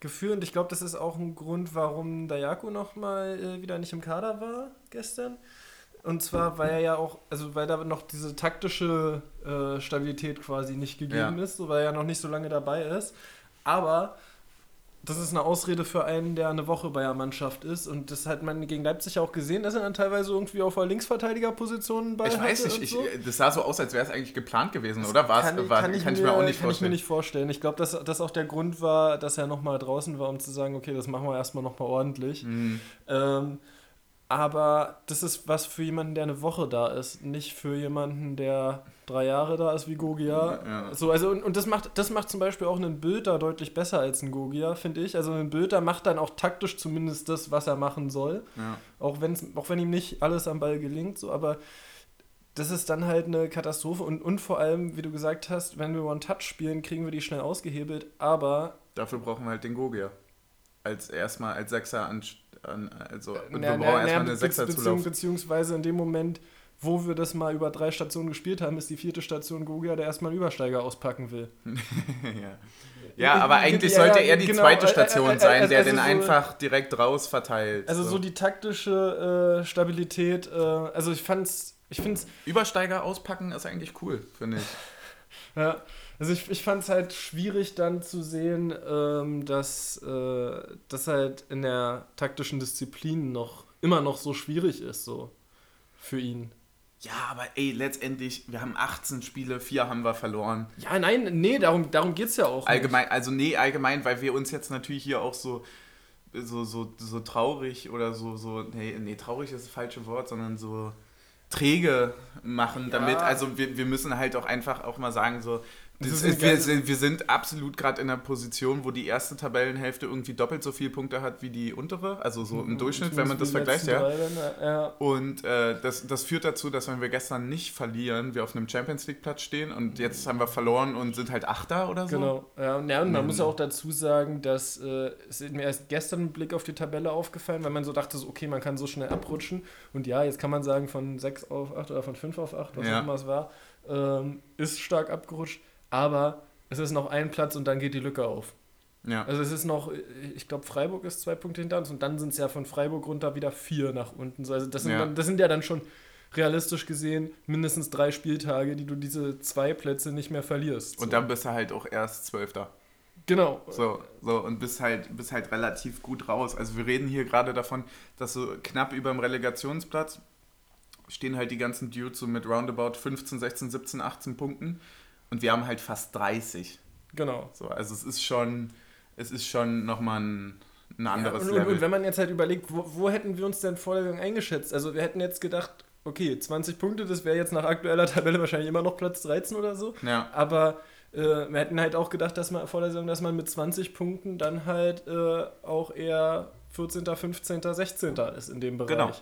Gefühl, und ich glaube, das ist auch ein Grund, warum Dayako nochmal äh, wieder nicht im Kader war gestern. Und zwar, weil er ja auch, also weil da noch diese taktische äh, Stabilität quasi nicht gegeben ja. ist, so, weil er ja noch nicht so lange dabei ist. Aber das ist eine Ausrede für einen, der eine Woche bei der Mannschaft ist. Und das hat man gegen Leipzig auch gesehen, dass er dann teilweise irgendwie auf der Linksverteidigerposition bei Ich weiß nicht, ich, so. das sah so aus, als wäre es eigentlich geplant gewesen, oder? War's, kann, war, kann, ich, kann mir, ich, mir, auch nicht kann vorstellen. Kann ich mir nicht vorstellen. Ich glaube, dass das auch der Grund war, dass er nochmal draußen war, um zu sagen, okay, das machen wir erstmal nochmal ordentlich. Mhm. Ähm, aber das ist was für jemanden, der eine Woche da ist, nicht für jemanden, der drei Jahre da ist wie Gogia. Ja. So, also, und, und das, macht, das macht zum Beispiel auch einen Bülter deutlich besser als ein Gogia, finde ich. Also ein Bülter macht dann auch taktisch zumindest das, was er machen soll. Ja. Auch, wenn's, auch wenn ihm nicht alles am Ball gelingt. So, aber das ist dann halt eine Katastrophe. Und, und vor allem, wie du gesagt hast, wenn wir One-Touch spielen, kriegen wir die schnell ausgehebelt. Aber. Dafür brauchen wir halt den Gogia. Als erstmal als Sechser an. Also, und na, wir brauchen erstmal eine Sechser Beziehung, Beziehungsweise in dem Moment wo wir das mal über drei Stationen gespielt haben, ist die vierte Station Gogia, der erstmal einen Übersteiger auspacken will. ja. ja, aber eigentlich ja, sollte er die genau, zweite Station äh, äh, sein, der also den so, einfach direkt raus verteilt. Also so, so die taktische äh, Stabilität, äh, also ich fand's, ich find's... Übersteiger auspacken ist eigentlich cool, finde ich. ja, also ich, ich fand es halt schwierig dann zu sehen, ähm, dass äh, das halt in der taktischen Disziplin noch immer noch so schwierig ist, so für ihn. Ja, aber ey, letztendlich, wir haben 18 Spiele, vier haben wir verloren. Ja, nein, nee, darum, darum geht es ja auch. Allgemein, nicht. also nee, allgemein, weil wir uns jetzt natürlich hier auch so, so, so, so traurig oder so, so, nee, nee, traurig ist das falsche Wort, sondern so träge machen ja. damit. Also wir, wir müssen halt auch einfach auch mal sagen, so, ist, wir, sind, wir, sind, absolut gerade in einer Position, wo die erste Tabellenhälfte irgendwie doppelt so viele Punkte hat wie die untere, also so im mhm. Durchschnitt, wenn man das vergleicht, ja. ja. Und äh, das, das führt dazu, dass wenn wir gestern nicht verlieren, wir auf einem Champions League Platz stehen und jetzt haben wir verloren und sind halt Achter oder so. Genau, ja, und, ja, und man mhm. muss auch dazu sagen, dass äh, es mir erst gestern ein Blick auf die Tabelle aufgefallen, weil man so dachte, so, okay, man kann so schnell abrutschen und ja, jetzt kann man sagen von 6 auf 8 oder von 5 auf 8, was ja. auch immer es war, ähm, ist stark abgerutscht aber es ist noch ein Platz und dann geht die Lücke auf. Ja. Also es ist noch, ich glaube, Freiburg ist zwei Punkte hinter uns und dann sind es ja von Freiburg runter wieder vier nach unten. Also das sind, ja. dann, das sind ja dann schon realistisch gesehen mindestens drei Spieltage, die du diese zwei Plätze nicht mehr verlierst. Und dann bist du halt auch erst Zwölfter. Genau. So, so und bist halt, bist halt relativ gut raus. Also wir reden hier gerade davon, dass so knapp über dem Relegationsplatz stehen halt die ganzen Dudes so mit roundabout 15, 16, 17, 18 Punkten und wir haben halt fast 30. Genau. So, also es ist schon, es ist schon nochmal ein, ein anderes ja, und, Level. Und wenn man jetzt halt überlegt, wo, wo hätten wir uns denn vor der Saison eingeschätzt? Also wir hätten jetzt gedacht, okay, 20 Punkte, das wäre jetzt nach aktueller Tabelle wahrscheinlich immer noch Platz 13 oder so. Ja. Aber äh, wir hätten halt auch gedacht, dass man vor der Saison, dass man mit 20 Punkten dann halt äh, auch eher 14., 15., 16. ist in dem Bereich. Genau.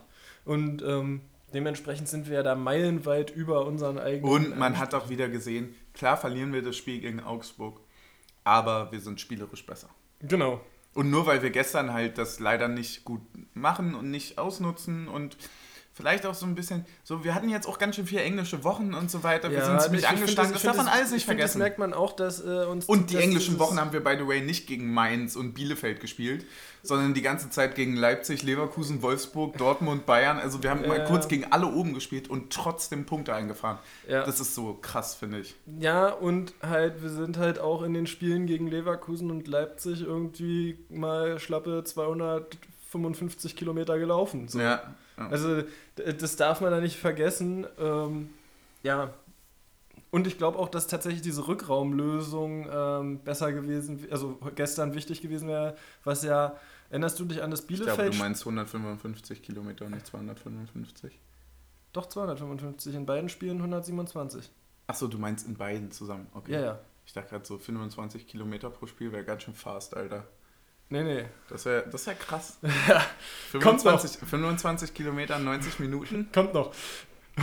Und ähm, dementsprechend sind wir ja da meilenweit über unseren eigenen. Und man hat auch wieder gesehen, klar verlieren wir das Spiel gegen Augsburg, aber wir sind spielerisch besser. Genau. Und nur weil wir gestern halt das leider nicht gut machen und nicht ausnutzen und vielleicht auch so ein bisschen, so wir hatten jetzt auch ganz schön viele englische Wochen und so weiter, wir Ja, sind ziemlich angestanden, das, darf man alles nicht vergessen. Das merkt man auch, dass äh, uns. und die englischen Wochen haben wir, by the way, nicht gegen Mainz und Bielefeld gespielt, sondern die ganze Zeit gegen Leipzig, Leverkusen, Wolfsburg, Dortmund, Bayern. Also wir haben mal Ja. kurz gegen alle oben gespielt und trotzdem Punkte eingefahren. Ja. Das ist so krass, finde ich. Ja, und halt, wir sind halt auch in den Spielen gegen Leverkusen und Leipzig irgendwie mal schlappe 255 Kilometer gelaufen. So. Ja. Ja. Also, das darf man da nicht vergessen. Ähm, ja. Und ich glaube auch, dass tatsächlich diese Rückraumlösung ähm, besser gewesen, also gestern wichtig gewesen wäre, was ja, erinnerst du dich an das ich glaube, Bielefeld? du meinst 155 Kilometer und nicht 255. Doch 255, in beiden Spielen 127. Achso, du meinst in beiden zusammen. Okay. Ja, ja. Ich dachte gerade so 25 Kilometer pro Spiel wäre ganz schön fast, Alter. Nee, nee. Das wäre das wär krass. Kommt noch. 25, 25 Kilometer, 90 Minuten. Kommt noch.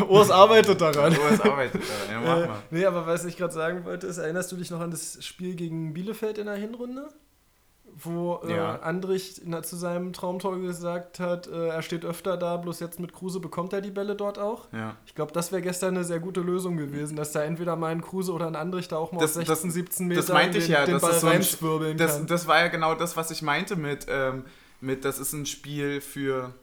Urs arbeitet daran. US arbeitet da. Ja, mach Äh, mal. nee, aber was ich gerade sagen wollte, ist, erinnerst du dich noch an das Spiel gegen Bielefeld in der Hinrunde? Wo äh, Ja. Andrich na, zu seinem Traumtor gesagt hat, äh, er steht öfter da, bloß jetzt mit Kruse bekommt er die Bälle dort auch. Ja. Ich glaube, das wäre gestern eine sehr gute Lösung gewesen, dass da entweder mal ein Kruse oder ein Andrich da auch mal Das- auf das- 16, 17 Meter das meinte ich den, ja, den das Ball ist so ein- reinzwirbeln Das, kann. das war ja genau das, was ich meinte mit, ähm, mit, das ist ein Spiel für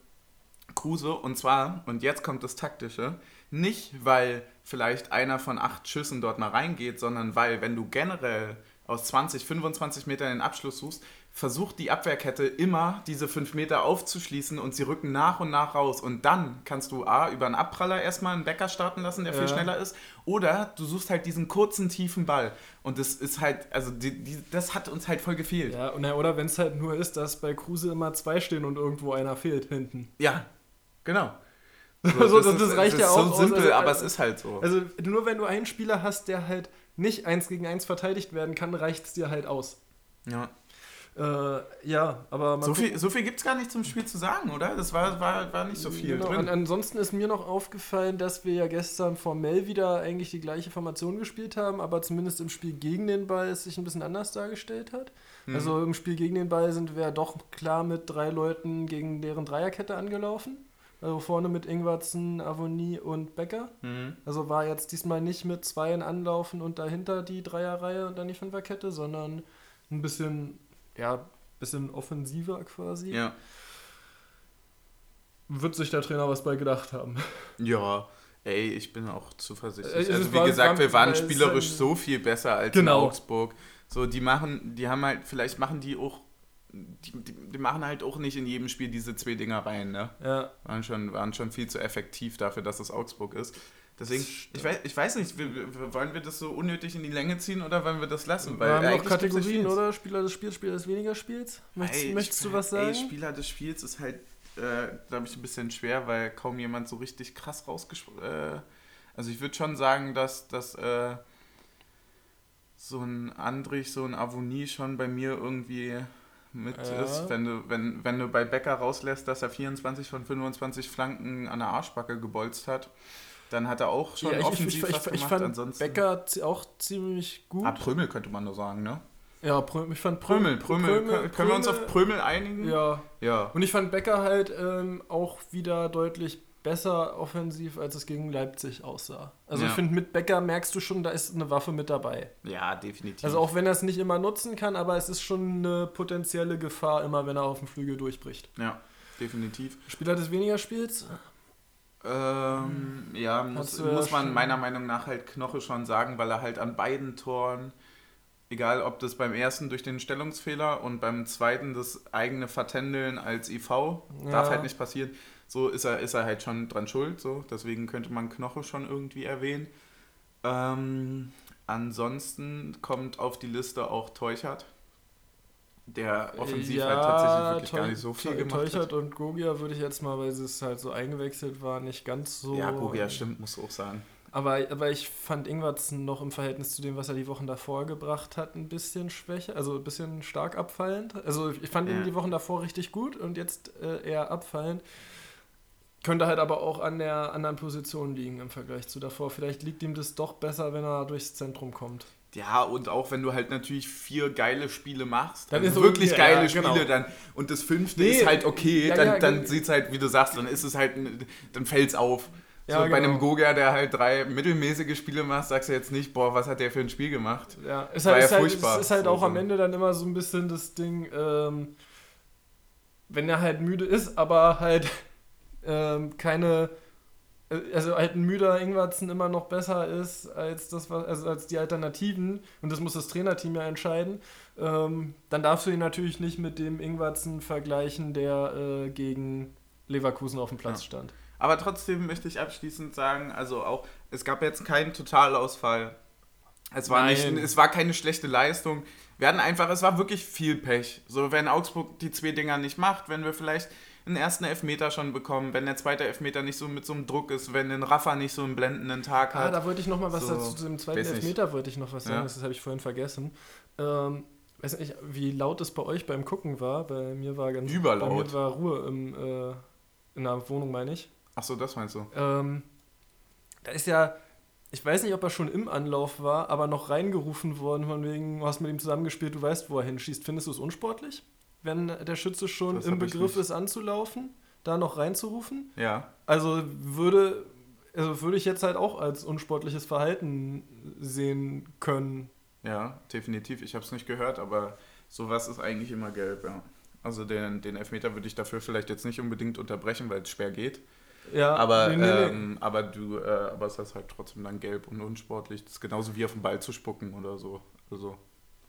Kruse. Und zwar, und jetzt kommt das Taktische, nicht weil vielleicht einer von acht Schüssen dort mal reingeht, sondern weil, wenn du generell aus 20, 25 Metern den Abschluss suchst, versucht die Abwehrkette immer diese 5 Meter aufzuschließen und sie rücken nach und nach raus. Und dann kannst du A, über einen Abpraller erstmal einen Bäcker starten lassen, der viel Ja. schneller ist. Oder du suchst halt diesen kurzen, tiefen Ball. Und das ist halt, also die, die, das hat uns halt voll gefehlt. Ja, ja, und, oder wenn es halt nur ist, dass bei Kruse immer zwei stehen und irgendwo einer fehlt hinten. genau. Also, das- das reicht ja ist auch so simpel, also- aber es ist halt so. Also nur wenn du einen Spieler hast, der halt nicht eins gegen eins verteidigt werden kann, reicht es dir halt aus. ja. Äh, ja, aber So viel, so viel gibt es gar nicht zum Spiel zu sagen, oder? Das war, war, war nicht so viel Genau, drin. an, ansonsten ist mir noch aufgefallen, dass wir ja gestern formell wieder eigentlich die gleiche Formation gespielt haben, aber zumindest im Spiel gegen den Ball es sich ein bisschen anders dargestellt hat. Mhm. Also im Spiel gegen den Ball sind wir ja doch klar mit drei Leuten gegen deren Dreierkette angelaufen. Also vorne mit Ingwarzen, Avonie und Becker. Mhm. Also war jetzt diesmal nicht mit zweien anlaufen und dahinter die Dreierreihe und dann die Fünferkette, sondern ein bisschen, ja, bisschen offensiver quasi. Ja. Wird sich der Trainer was bei gedacht haben. Ja, ey, ich bin auch zuversichtlich. Äh, also wie gesagt, wir waren spielerisch so viel besser als Genau. in Augsburg. So, die machen, die haben halt, vielleicht machen die auch, die, die, die machen halt auch nicht in jedem Spiel diese zwei Dinger rein, ne? Ja, Waren schon, waren schon viel zu effektiv dafür, dass es Augsburg ist. Deswegen, ich weiß, ich weiß nicht, wollen wir das so unnötig in die Länge ziehen oder wollen wir das lassen? wir haben nicht Kategorien, oder? Spieler des Spiels, Spieler des weniger Spiels. Möchtest, Ey, möchtest du was sagen? Ey, Spieler des Spiels ist halt, äh, glaube ich, ein bisschen schwer, weil kaum jemand so richtig krass rausgesprochen. Äh, also ich würde schon sagen, dass, dass äh, so ein Andrich, so ein Avonie schon bei mir irgendwie mit Ja. ist. Wenn du, wenn, wenn du bei Becker rauslässt, dass er 24 von 25 Flanken an der Arschbacke gebolzt hat, dann hat er auch schon ja, ich, ich, ich, offensiv ich, was ich, gemacht. fand Ansonsten, Becker auch ziemlich gut. Ah, Prömel könnte man nur sagen, ne? ja, Prö ich fand Prömel, Prömel. Können- Können wir uns auf Prömel einigen? Ja, Ja. und ich fand Becker halt ähm, auch wieder deutlich besser offensiv, als es gegen Leipzig aussah. Also Ja. ich finde, mit Becker merkst du schon, da ist eine Waffe mit dabei. Ja, definitiv. Also auch wenn er es nicht immer nutzen kann, aber es ist schon eine potenzielle Gefahr, immer wenn er auf dem Flügel durchbricht. Ja, definitiv. Spieler des weniger Spiels? Ähm, ja, muss, muss man meiner Meinung nach halt Knoche schon sagen, weil er halt an beiden Toren, egal ob das beim ersten durch den Stellungsfehler und beim zweiten das eigene Vertändeln als IV, ja. darf halt nicht passieren, so ist er, ist er halt schon dran schuld, so. Deswegen könnte man Knoche schon irgendwie erwähnen. Ähm, ansonsten kommt auf die Liste auch Teuchert der offensiv ja, halt tatsächlich wirklich gar nicht so viel gemacht Teuchert hat. und Gogia würde ich jetzt mal, weil es halt so eingewechselt war, nicht ganz so. Ja, Gogia stimmt, muss auch sagen. Aber, aber ich fand Ingwertsen noch im Verhältnis zu dem, was er die Wochen davor gebracht hat, ein bisschen schwächer, also ein bisschen stark abfallend. Also ich fand ja. ihn die Wochen davor richtig gut und jetzt äh, eher abfallend. Könnte halt aber auch an der anderen Position liegen im Vergleich zu davor. Vielleicht liegt ihm das doch besser, wenn er durchs Zentrum kommt. Ja, und auch wenn du halt natürlich vier geile Spiele machst, dann also ist wirklich okay, geile ja, Spiele, genau. dann und das fünfte nee, ist halt okay, ja, dann, ja, dann sieht es halt, wie du sagst, dann ist es halt, dann fällt es auf. Ja, so, genau. Bei einem genau. Goga, der halt drei mittelmäßige Spiele macht, sagst du jetzt nicht, boah, was hat der für ein Spiel gemacht? Ja, ist halt, ist halt, furchtbar. ist halt auch so. am Ende dann immer so ein bisschen das Ding, ähm, wenn er halt müde ist, aber halt ähm, keine also halt ein müder Ingwertsen immer noch besser ist als das, was, also als die Alternativen, und das muss das Trainerteam ja entscheiden, ähm, dann darfst du ihn natürlich nicht mit dem Ingwertsen vergleichen, der äh, gegen Leverkusen auf dem Platz ja. stand. Aber trotzdem möchte ich abschließend sagen, also auch, es gab jetzt keinen Totalausfall. Es war, nicht, es war keine schlechte Leistung. Wir hatten einfach, es war wirklich viel Pech. So, wenn Augsburg die zwei Dinger nicht macht, wenn wir vielleicht einen ersten Elfmeter schon bekommen, wenn der zweite Elfmeter nicht so mit so einem Druck ist, wenn ein Rafa nicht so einen blendenden Tag ah, hat. Ah, da wollte ich noch mal was so, dazu, zu dem zweiten Elfmeter wollte ich noch was sagen, ja. das habe ich vorhin vergessen. Ähm, weiß nicht, wie laut es bei euch beim Gucken war. Bei mir war ganz Überlaut. Bei mir war Ruhe im, äh, in der Wohnung, meine ich. Ach so, das meinst du? Ähm, da ist ja, ich weiß nicht, ob er schon im Anlauf war, aber noch reingerufen worden, von wegen, du hast mit ihm zusammengespielt, du weißt, wo er hinschießt. Findest du es unsportlich? Wenn der Schütze schon das im Begriff ist anzulaufen, da noch reinzurufen. Ja. Also würde, also würde ich jetzt halt auch als unsportliches Verhalten sehen können. Ja, definitiv. Ich habe es nicht gehört, aber sowas ist eigentlich immer gelb, ja. Also den, den Elfmeter würde ich dafür vielleicht jetzt nicht unbedingt unterbrechen, weil es schwer geht. Ja, aber, nee, nee, ähm, nee. aber du, äh, aber es ist halt trotzdem dann gelb und unsportlich. Das ist genauso wie auf den Ball zu spucken oder so. Also.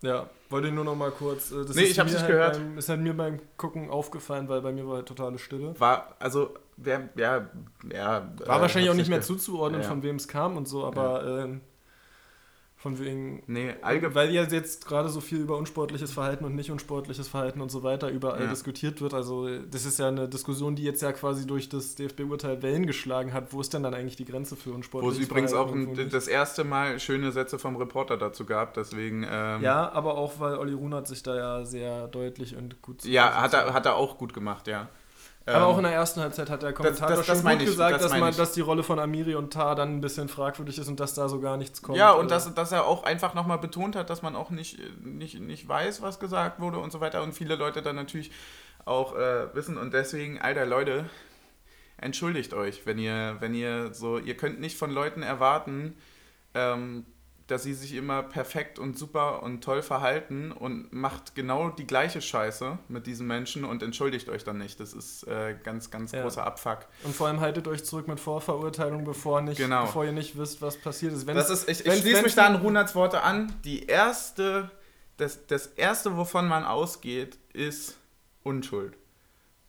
Ja, wollte ich nur noch mal kurz. Äh, das nee, ich hab's nicht halt gehört. Beim, ist halt mir beim Gucken aufgefallen, weil bei mir war halt totale Stille. War, also, wer, ja, ja. War äh, wahrscheinlich auch nicht mehr zuzuordnen, ja. von wem es kam und so, aber ja. ähm, von wegen. Nee, allgemein. Weil ja jetzt gerade so viel über unsportliches Verhalten und nicht unsportliches Verhalten und so weiter überall ja. diskutiert wird. Also, das ist ja eine Diskussion, die jetzt ja quasi durch das DFB-Urteil Wellen geschlagen hat. Wo ist denn dann eigentlich die Grenze für unsportliches Verhalten? Wo es übrigens auch ein, das erste Mal schöne Sätze vom Reporter dazu gab, deswegen. Ähm ja, aber auch, weil Olli Runert sich da ja sehr deutlich und gut. Ja, hat er, hat er auch gut gemacht, ja. Aber auch ähm, in der ersten Halbzeit hat der Kommentator das, das, das schon gut gesagt, das dass, man, dass die Rolle von Amiri und Tar dann ein bisschen fragwürdig ist und dass da so gar nichts kommt. Ja, und dass, dass er auch einfach nochmal betont hat, dass man auch nicht, nicht, nicht weiß, was gesagt wurde und so weiter. Und viele Leute dann natürlich auch äh, wissen. Und deswegen, alter Leute, entschuldigt euch, wenn ihr, wenn ihr so, ihr könnt nicht von Leuten erwarten, ähm, dass sie sich immer perfekt und super und toll verhalten und macht genau die gleiche Scheiße mit diesen Menschen und entschuldigt euch dann nicht. Das ist äh, ganz, ganz ja. großer Abfuck. Und vor allem haltet euch zurück mit Vorverurteilung, bevor, nicht, genau. bevor ihr nicht wisst, was passiert ist. Wenn's, das ist ich, ich schließe mich da an Runats Worte an. Die erste, das, das erste, wovon man ausgeht, ist Unschuld.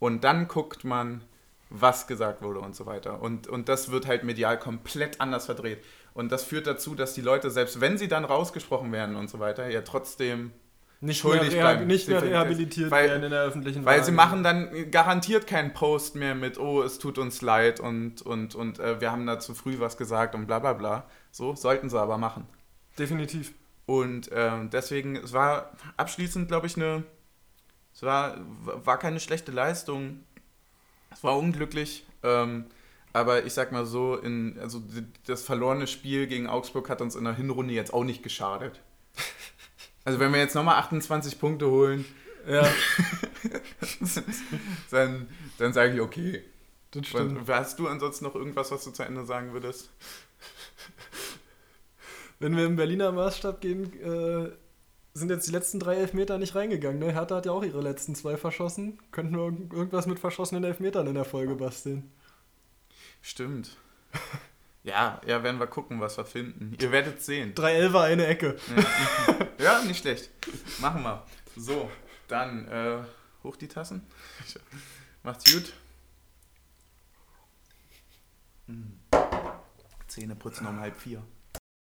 Und dann guckt man, was gesagt wurde und so weiter. Und, und das wird halt medial komplett anders verdreht. Und das führt dazu, dass die Leute, selbst wenn sie dann rausgesprochen werden und so weiter, ja trotzdem nicht schuldig mehr, bleiben. Nicht mehr rehabilitiert weil, werden in der öffentlichen Weil Wahrheit. sie machen dann garantiert keinen Post mehr mit, oh, es tut uns leid und, und, und äh, wir haben da zu früh was gesagt und bla bla bla. So, sollten sie aber machen. Definitiv. Und äh, deswegen, es war abschließend, glaube ich, eine, es war, war keine schlechte Leistung. Es war unglücklich. Ähm, aber ich sag mal so, in, also das verlorene Spiel gegen Augsburg hat uns in der Hinrunde jetzt auch nicht geschadet. Also wenn wir jetzt nochmal 28 Punkte holen, ja. dann, dann sage ich okay. Das stimmt. Hast du ansonsten noch irgendwas, was du zu Ende sagen würdest? Wenn wir im Berliner Maßstab gehen, äh, sind jetzt die letzten drei Elfmeter nicht reingegangen. Ne? Hertha hat ja auch ihre letzten zwei verschossen. Könnten wir irgendwas mit verschossenen Elfmetern in der Folge basteln. Stimmt. Ja, ja, werden wir gucken, was wir finden. Ihr werdet sehen. Drei Elfer, eine Ecke. Ja, nicht schlecht. Machen wir. So, dann äh, hoch die Tassen. Macht's gut. Hm. Zähne putzen um halb vier.